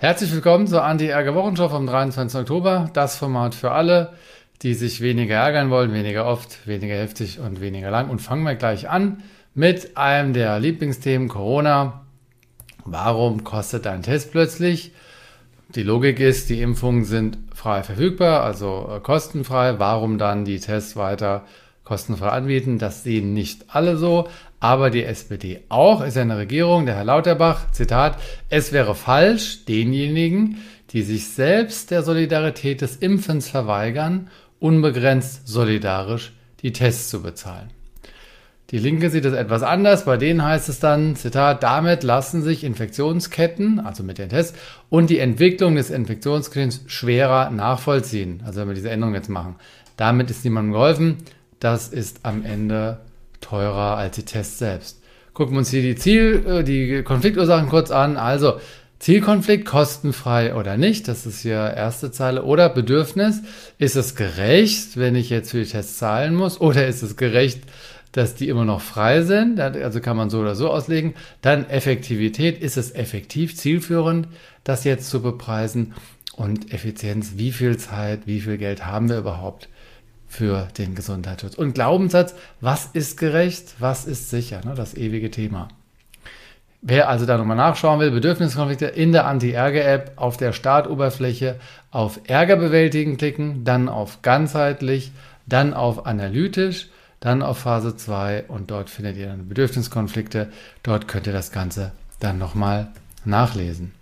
Herzlich willkommen zur Anti-Ärger-Wochenschau vom 23. Oktober. Das Format für alle, die sich weniger ärgern wollen, weniger oft, weniger heftig und weniger lang. Und fangen wir gleich an mit einem der Lieblingsthemen Corona. Warum kostet ein Test plötzlich? Die Logik ist, die Impfungen sind frei verfügbar, also äh, kostenfrei. Warum dann die Tests weiter kostenfrei anbieten? Das sehen nicht alle so aber die SPD auch, ist ja eine Regierung, der Herr Lauterbach, Zitat, es wäre falsch, denjenigen, die sich selbst der Solidarität des Impfens verweigern, unbegrenzt solidarisch die Tests zu bezahlen. Die Linke sieht es etwas anders. Bei denen heißt es dann, Zitat, damit lassen sich Infektionsketten, also mit den Tests, und die Entwicklung des Infektionsketten's schwerer nachvollziehen. Also wenn wir diese Änderung jetzt machen. Damit ist niemandem geholfen. Das ist am Ende teurer als die Tests selbst. Gucken wir uns hier die Ziel, äh, die Konfliktursachen kurz an. Also Zielkonflikt, kostenfrei oder nicht, das ist hier erste Zeile. Oder Bedürfnis, ist es gerecht, wenn ich jetzt für die Tests zahlen muss? Oder ist es gerecht, dass die immer noch frei sind? Also kann man so oder so auslegen. Dann Effektivität, ist es effektiv, zielführend, das jetzt zu bepreisen? Und Effizienz, wie viel Zeit, wie viel Geld haben wir überhaupt? Für den Gesundheitsschutz. Und Glaubenssatz, was ist gerecht, was ist sicher, ne, das ewige Thema. Wer also da nochmal nachschauen will, Bedürfniskonflikte in der Anti-Ärger-App auf der Startoberfläche auf Ärger bewältigen klicken, dann auf ganzheitlich, dann auf analytisch, dann auf Phase 2 und dort findet ihr dann Bedürfniskonflikte. Dort könnt ihr das Ganze dann nochmal nachlesen.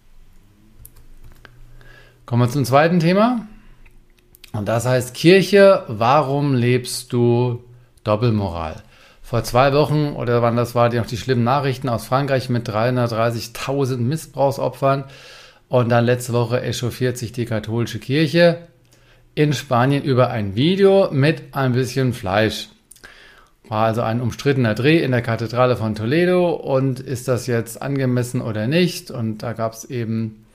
Kommen wir zum zweiten Thema. Und das heißt, Kirche, warum lebst du Doppelmoral? Vor zwei Wochen oder wann das war, die noch die schlimmen Nachrichten aus Frankreich mit 330.000 Missbrauchsopfern. Und dann letzte Woche echauffiert sich die katholische Kirche in Spanien über ein Video mit ein bisschen Fleisch. War also ein umstrittener Dreh in der Kathedrale von Toledo und ist das jetzt angemessen oder nicht? Und da gab es eben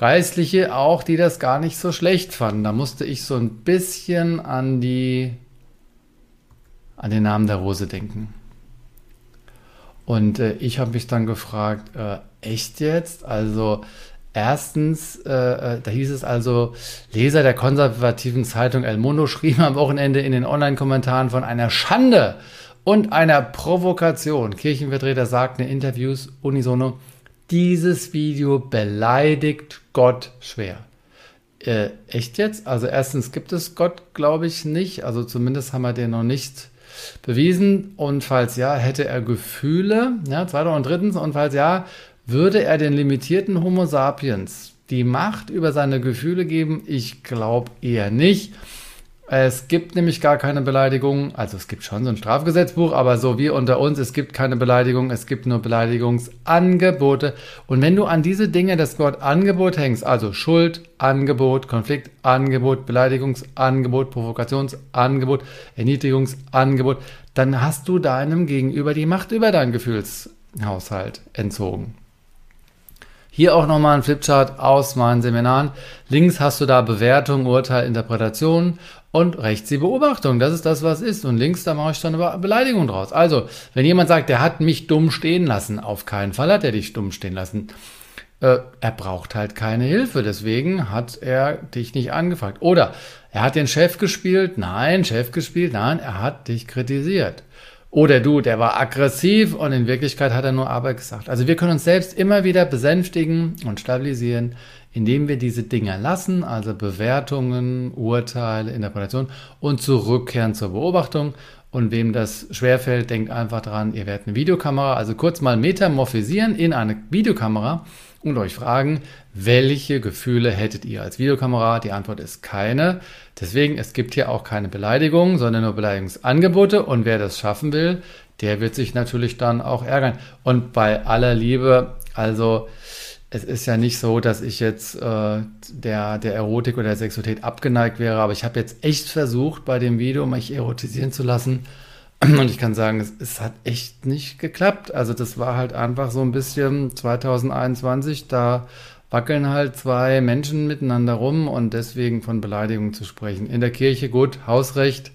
Geistliche auch, die das gar nicht so schlecht fanden. Da musste ich so ein bisschen an die, an den Namen der Rose denken. Und äh, ich habe mich dann gefragt, äh, echt jetzt? Also erstens, äh, äh, da hieß es also, Leser der konservativen Zeitung El Mundo schrieben am Wochenende in den Online-Kommentaren von einer Schande und einer Provokation. Kirchenvertreter sagten in Interviews unisono, dieses Video beleidigt Gott schwer. Äh, echt jetzt? Also erstens gibt es Gott, glaube ich, nicht. Also zumindest haben wir den noch nicht bewiesen. Und falls ja, hätte er Gefühle. Ja, zweiter und drittens. Und falls ja, würde er den limitierten Homo sapiens die Macht über seine Gefühle geben? Ich glaube eher nicht. Es gibt nämlich gar keine Beleidigung. Also es gibt schon so ein Strafgesetzbuch, aber so wie unter uns, es gibt keine Beleidigung, es gibt nur Beleidigungsangebote. Und wenn du an diese Dinge das Wort Angebot hängst, also Schuld, Angebot, Konflikt, Angebot, Beleidigungsangebot, Provokationsangebot, Erniedrigungsangebot, dann hast du deinem Gegenüber die Macht über deinen Gefühlshaushalt entzogen. Hier auch nochmal ein Flipchart aus meinen Seminaren. Links hast du da Bewertung, Urteil, Interpretation und rechts die Beobachtung. Das ist das, was ist. Und links, da mache ich dann eine Beleidigung draus. Also, wenn jemand sagt, der hat mich dumm stehen lassen, auf keinen Fall hat er dich dumm stehen lassen. Äh, er braucht halt keine Hilfe, deswegen hat er dich nicht angefragt. Oder er hat den Chef gespielt, nein, Chef gespielt, nein, er hat dich kritisiert. Oder du, der war aggressiv und in Wirklichkeit hat er nur Arbeit gesagt. Also wir können uns selbst immer wieder besänftigen und stabilisieren, indem wir diese Dinge lassen, also Bewertungen, Urteile, Interpretation und zurückkehren zur Beobachtung. Und wem das schwerfällt, denkt einfach dran, ihr werdet eine Videokamera, also kurz mal metamorphisieren in eine Videokamera und euch fragen, welche Gefühle hättet ihr als Videokamera? Die Antwort ist keine. Deswegen, es gibt hier auch keine Beleidigung, sondern nur Beleidigungsangebote. Und wer das schaffen will, der wird sich natürlich dann auch ärgern. Und bei aller Liebe, also es ist ja nicht so, dass ich jetzt äh, der, der Erotik oder der Sexualität abgeneigt wäre, aber ich habe jetzt echt versucht, bei dem Video mich erotisieren zu lassen. Und ich kann sagen, es, es, hat echt nicht geklappt. Also das war halt einfach so ein bisschen 2021, da wackeln halt zwei Menschen miteinander rum und deswegen von Beleidigung zu sprechen. In der Kirche gut, Hausrecht,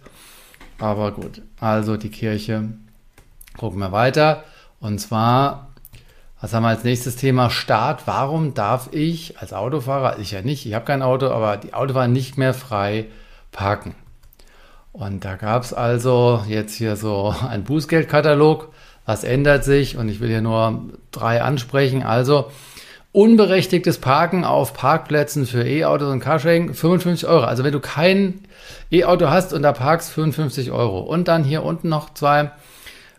aber gut. Also die Kirche, gucken wir weiter. Und zwar Was haben wir als nächstes Thema? Start. Warum darf ich als Autofahrer, ich ja nicht, ich habe kein Auto, aber die Autofahrer nicht mehr frei parken? Und da gab es also jetzt hier so ein Bußgeldkatalog. Was ändert sich? Und ich will hier nur drei ansprechen. Also unberechtigtes Parken auf Parkplätzen für E-Autos und Carsharing 55 Euro. Also wenn du kein E-Auto hast und da parkst 55 Euro. Und dann hier unten noch zwei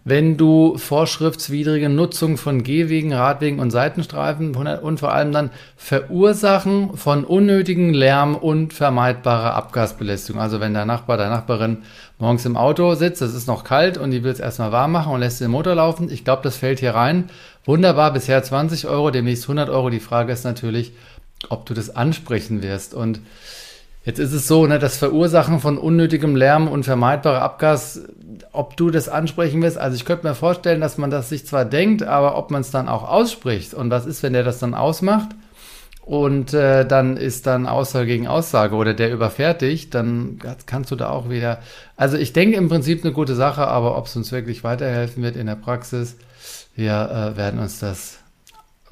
wenn du vorschriftswidrige Nutzung von Gehwegen, Radwegen und Seitenstreifen und vor allem dann Verursachen von unnötigen Lärm und vermeidbarer Abgasbelästigung. Also wenn der Nachbar, der Nachbarin morgens im Auto sitzt, es ist noch kalt und die will es erstmal warm machen und lässt den Motor laufen. Ich glaube, das fällt hier rein. Wunderbar, bisher 20 Euro, demnächst 100 Euro. Die Frage ist natürlich, ob du das ansprechen wirst. Und Jetzt ist es so, ne, das Verursachen von unnötigem Lärm und vermeidbarer Abgas, ob du das ansprechen wirst. Also ich könnte mir vorstellen, dass man das sich zwar denkt, aber ob man es dann auch ausspricht. Und was ist, wenn der das dann ausmacht? Und äh, dann ist dann Aussage gegen Aussage oder der überfährt dich, dann kannst du da auch wieder. Also ich denke im Prinzip eine gute Sache, aber ob es uns wirklich weiterhelfen wird in der Praxis, wir äh, werden uns das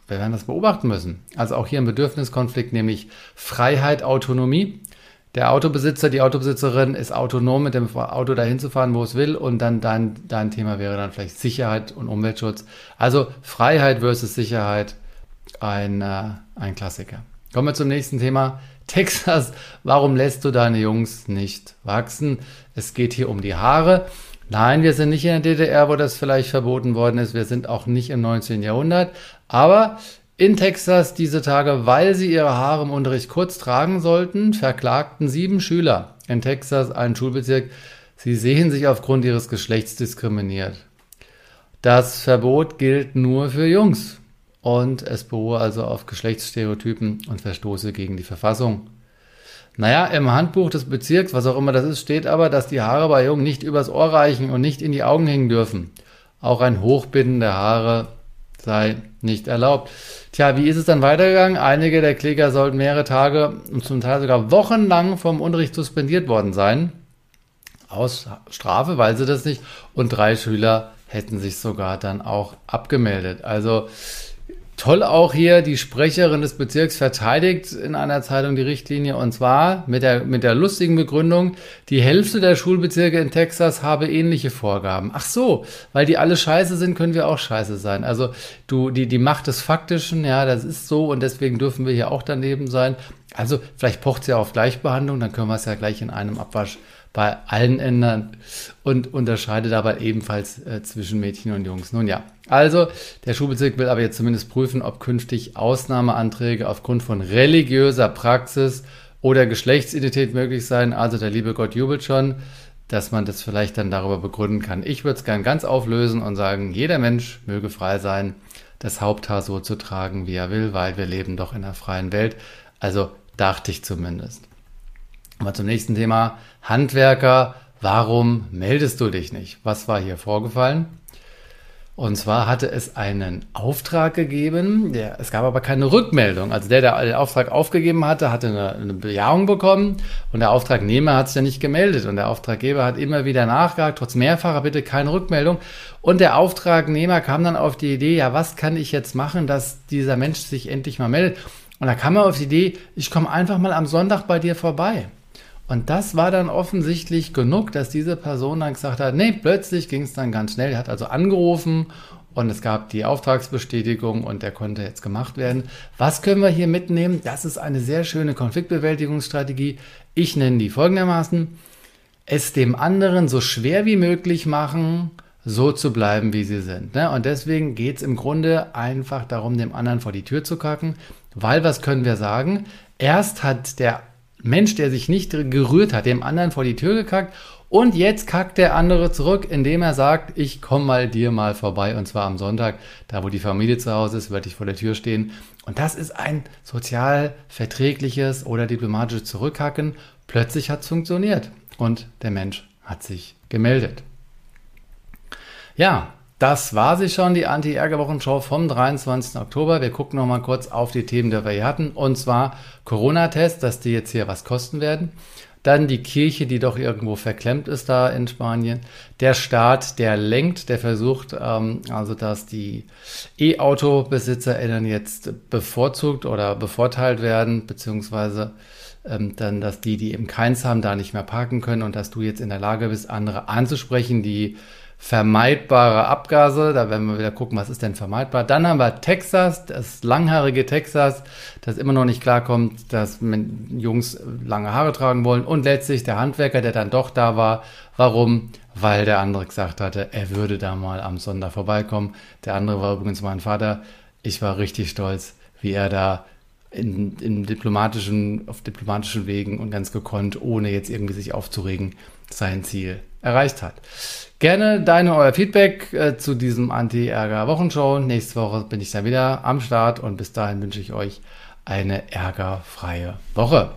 wir werden das beobachten müssen. Also auch hier ein Bedürfniskonflikt, nämlich Freiheit, Autonomie. Der Autobesitzer, die Autobesitzerin ist autonom mit dem Auto dahin zu fahren, wo es will. Und dann dein, dein Thema wäre dann vielleicht Sicherheit und Umweltschutz. Also Freiheit versus Sicherheit, ein, äh, ein Klassiker. Kommen wir zum nächsten Thema. Texas, warum lässt du deine Jungs nicht wachsen? Es geht hier um die Haare. Nein, wir sind nicht in der DDR, wo das vielleicht verboten worden ist. Wir sind auch nicht im 19. Jahrhundert. Aber in Texas diese Tage, weil sie ihre Haare im Unterricht kurz tragen sollten, verklagten sieben Schüler in Texas einen Schulbezirk. Sie sehen sich aufgrund ihres Geschlechts diskriminiert. Das Verbot gilt nur für Jungs und es beruhe also auf Geschlechtsstereotypen und verstoße gegen die Verfassung. Naja, im Handbuch des Bezirks, was auch immer das ist, steht aber, dass die Haare bei Jungen nicht übers Ohr reichen und nicht in die Augen hängen dürfen. Auch ein Hochbinden der Haare sei nicht erlaubt. Tja, wie ist es dann weitergegangen? Einige der Kläger sollten mehrere Tage und zum Teil sogar wochenlang vom Unterricht suspendiert worden sein. Aus Strafe, weil sie das nicht. Und drei Schüler hätten sich sogar dann auch abgemeldet. Also Toll auch hier, die Sprecherin des Bezirks verteidigt in einer Zeitung die Richtlinie und zwar mit der, mit der lustigen Begründung, die Hälfte der Schulbezirke in Texas habe ähnliche Vorgaben. Ach so, weil die alle scheiße sind, können wir auch scheiße sein. Also du, die, die Macht des Faktischen, ja, das ist so und deswegen dürfen wir hier auch daneben sein. Also vielleicht pocht sie ja auf Gleichbehandlung, dann können wir es ja gleich in einem Abwasch bei allen ändern und unterscheidet dabei ebenfalls äh, zwischen Mädchen und Jungs. Nun ja, also der Schulbezirk will aber jetzt zumindest prüfen, ob künftig Ausnahmeanträge aufgrund von religiöser Praxis oder Geschlechtsidentität möglich sein. Also der liebe Gott jubelt schon, dass man das vielleicht dann darüber begründen kann. Ich würde es gern ganz auflösen und sagen, jeder Mensch möge frei sein, das Haupthaar so zu tragen, wie er will, weil wir leben doch in einer freien Welt. Also dachte ich zumindest. Aber zum nächsten Thema. Handwerker, warum meldest du dich nicht? Was war hier vorgefallen? Und zwar hatte es einen Auftrag gegeben, der, es gab aber keine Rückmeldung. Also der, der den Auftrag aufgegeben hatte, hatte eine, eine Bejahung bekommen und der Auftragnehmer hat sich ja nicht gemeldet und der Auftraggeber hat immer wieder nachgehakt, trotz mehrfacher Bitte keine Rückmeldung. Und der Auftragnehmer kam dann auf die Idee, ja, was kann ich jetzt machen, dass dieser Mensch sich endlich mal meldet? Und da kam er auf die Idee, ich komme einfach mal am Sonntag bei dir vorbei. Und das war dann offensichtlich genug, dass diese Person dann gesagt hat, nee, plötzlich ging es dann ganz schnell. Er hat also angerufen und es gab die Auftragsbestätigung und der konnte jetzt gemacht werden. Was können wir hier mitnehmen? Das ist eine sehr schöne Konfliktbewältigungsstrategie. Ich nenne die folgendermaßen. Es dem anderen so schwer wie möglich machen, so zu bleiben, wie sie sind. Ne? Und deswegen geht es im Grunde einfach darum, dem anderen vor die Tür zu kacken. Weil was können wir sagen? Erst hat der Mensch, der sich nicht gerührt hat, dem anderen vor die Tür gekackt und jetzt kackt der andere zurück, indem er sagt, ich komme mal dir mal vorbei und zwar am Sonntag, da wo die Familie zu Hause ist, werde ich vor der Tür stehen. Und das ist ein sozial verträgliches oder diplomatisches Zurückhacken. Plötzlich hat es funktioniert und der Mensch hat sich gemeldet. Ja, das war sie schon, die Anti-Ärger-Wochenshow vom 23. Oktober. Wir gucken noch mal kurz auf die Themen, die wir hier hatten. Und zwar Corona-Test, dass die jetzt hier was kosten werden. Dann die Kirche, die doch irgendwo verklemmt ist da in Spanien. Der Staat, der lenkt, der versucht, ähm, also dass die E-Auto-BesitzerInnen jetzt bevorzugt oder bevorteilt werden, beziehungsweise ähm, dann, dass die, die eben keins haben, da nicht mehr parken können und dass du jetzt in der Lage bist, andere anzusprechen, die vermeidbare Abgase. Da werden wir wieder gucken, was ist denn vermeidbar. Dann haben wir Texas, das langhaarige Texas, das immer noch nicht klarkommt, dass Jungs lange Haare tragen wollen. Und letztlich der Handwerker, der dann doch da war. Warum? Weil der andere gesagt hatte, er würde da mal am Sonntag vorbeikommen. Der andere war übrigens mein Vater. Ich war richtig stolz, wie er da in, in diplomatischen, auf diplomatischen Wegen und ganz gekonnt, ohne jetzt irgendwie sich aufzuregen, sein Ziel erreicht hat. Gerne deine euer Feedback äh, zu diesem Anti-Ärger-Wochenshow. Nächste Woche bin ich dann wieder am Start und bis dahin wünsche ich euch eine ärgerfreie Woche.